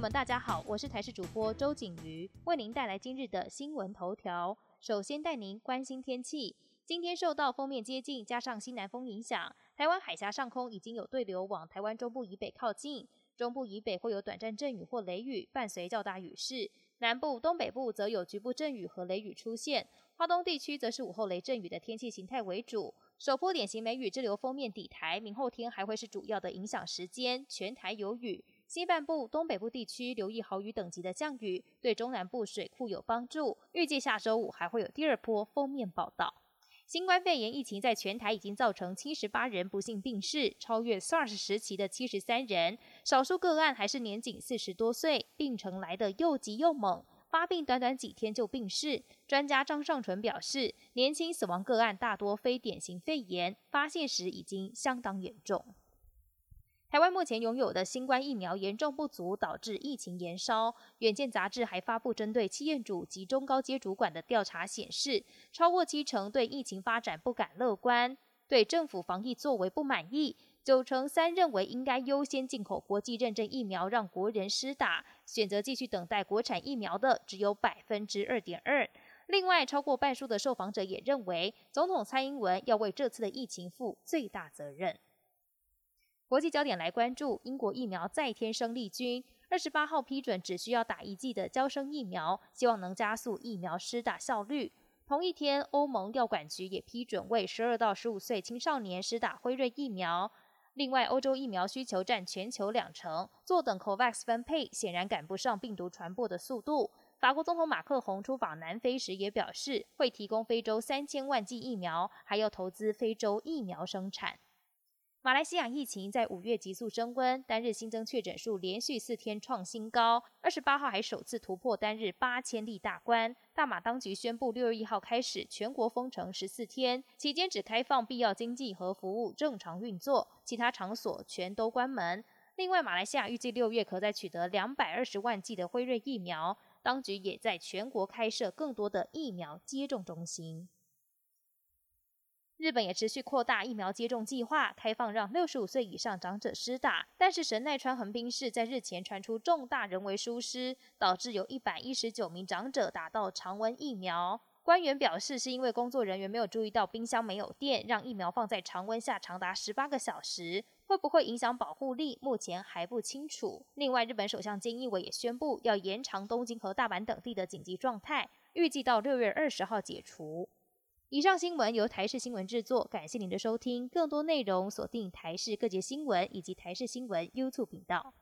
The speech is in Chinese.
们，大家好，我是台视主播周景瑜，为您带来今日的新闻头条。首先带您关心天气，今天受到锋面接近，加上西南风影响，台湾海峡上空已经有对流往台湾中部以北靠近，中部以北会有短暂阵雨或雷雨，伴随较大雨势；南部、东北部则有局部阵雨和雷雨出现，华东地区则是午后雷阵雨的天气形态为主。首波典型梅雨滞留封面抵台，明后天还会是主要的影响时间，全台有雨。西半部、东北部地区留意豪雨等级的降雨，对中南部水库有帮助。预计下周五还会有第二波封面报道。新冠肺炎疫情在全台已经造成七十八人不幸病逝，超越 SARS 时期的七十三人。少数个案还是年仅四十多岁，病程来得又急又猛。发病短短几天就病逝，专家张尚纯表示，年轻死亡个案大多非典型肺炎，发现时已经相当严重。台湾目前拥有的新冠疫苗严重不足，导致疫情延烧。远见杂志还发布针对企业主及中高阶主管的调查显示，超过七成对疫情发展不敢乐观，对政府防疫作为不满意。九成三认为应该优先进口国际认证疫苗，让国人施打；选择继续等待国产疫苗的只有百分之二点二。另外，超过半数的受访者也认为，总统蔡英文要为这次的疫情负最大责任。国际焦点来关注，英国疫苗再添生力军，二十八号批准只需要打一剂的交生疫苗，希望能加速疫苗施打效率。同一天，欧盟药管局也批准为十二到十五岁青少年施打辉瑞疫苗。另外，欧洲疫苗需求占全球两成，坐等 COVAX 分配显然赶不上病毒传播的速度。法国总统马克宏出访南非时也表示，会提供非洲三千万剂疫苗，还要投资非洲疫苗生产。马来西亚疫情在五月急速升温，单日新增确诊数连续四天创新高，二十八号还首次突破单日八千例大关。大马当局宣布，六月一号开始全国封城十四天，期间只开放必要经济和服务正常运作，其他场所全都关门。另外，马来西亚预计六月可再取得两百二十万剂的辉瑞疫苗，当局也在全国开设更多的疫苗接种中心。日本也持续扩大疫苗接种计划，开放让六十五岁以上长者施打。但是神奈川横滨市在日前传出重大人为疏失，导致有一百一十九名长者打到常温疫苗。官员表示，是因为工作人员没有注意到冰箱没有电，让疫苗放在常温下长达十八个小时，会不会影响保护力，目前还不清楚。另外，日本首相菅义伟也宣布要延长东京和大阪等地的紧急状态，预计到六月二十号解除。以上新闻由台视新闻制作，感谢您的收听。更多内容锁定台视各节新闻以及台视新闻 YouTube 频道。